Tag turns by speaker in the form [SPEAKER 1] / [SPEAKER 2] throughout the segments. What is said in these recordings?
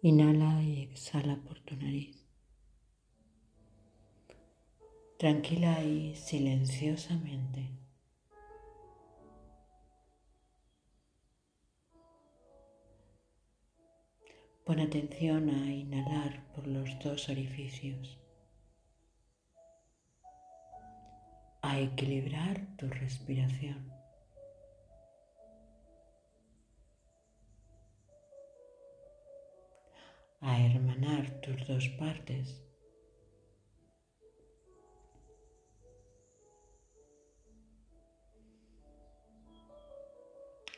[SPEAKER 1] Inhala y exhala por tu nariz. Tranquila y silenciosamente. Pon atención a inhalar por los dos orificios, a equilibrar tu respiración. A hermanar tus dos partes.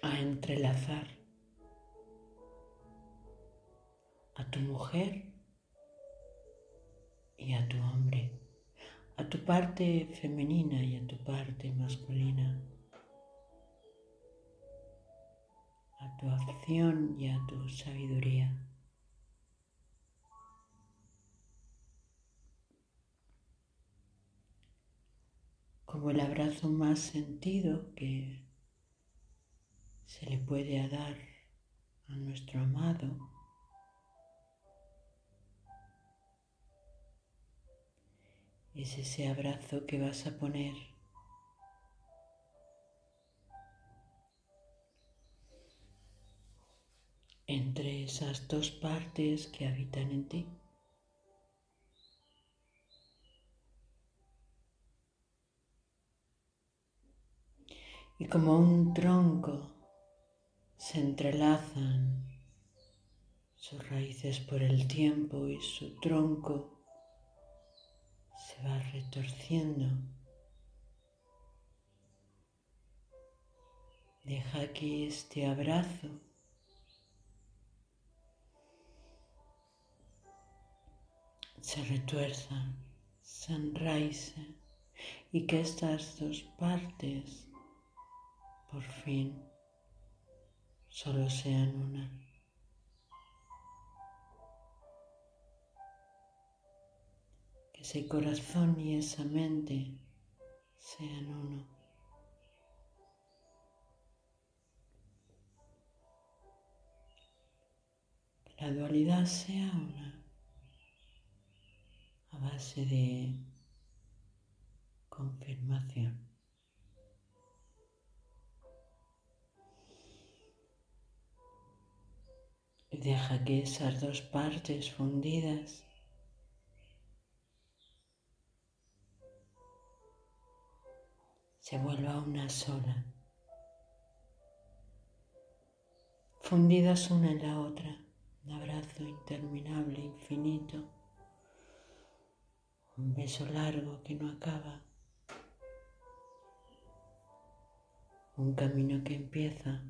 [SPEAKER 1] a entrelazar a tu mujer y a tu hombre, a tu parte femenina y a tu parte masculina, a tu acción y a tu sabiduría. Como el abrazo más sentido que se le puede dar a nuestro amado. Es ese abrazo que vas a poner entre esas dos partes que habitan en ti. Y como un tronco se entrelazan sus raíces por el tiempo y su tronco se va retorciendo. Deja que este abrazo se retuerza, se enraice y que estas dos partes por fin solo sean una. Que ese corazón y esa mente sean uno. Que la dualidad sea una a base de confirmación. Deja que esas dos partes fundidas se vuelva una sola, fundidas una en la otra, un abrazo interminable, infinito, un beso largo que no acaba, un camino que empieza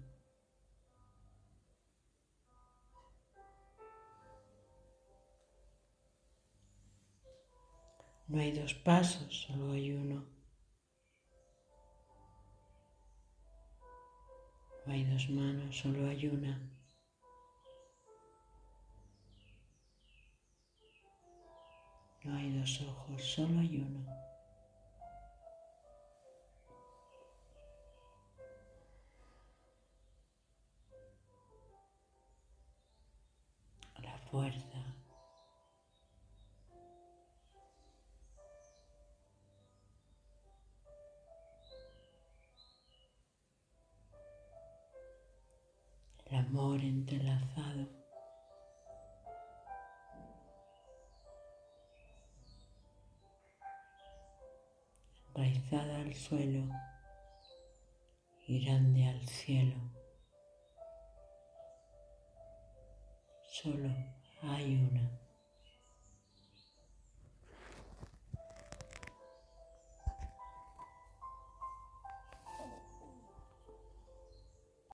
[SPEAKER 1] No hay dos pasos, solo hay uno. No hay dos manos, solo hay una. No hay dos ojos, solo hay uno. La fuerza el amor entrelazado. Enraizada al suelo y grande al cielo. Solo hay una.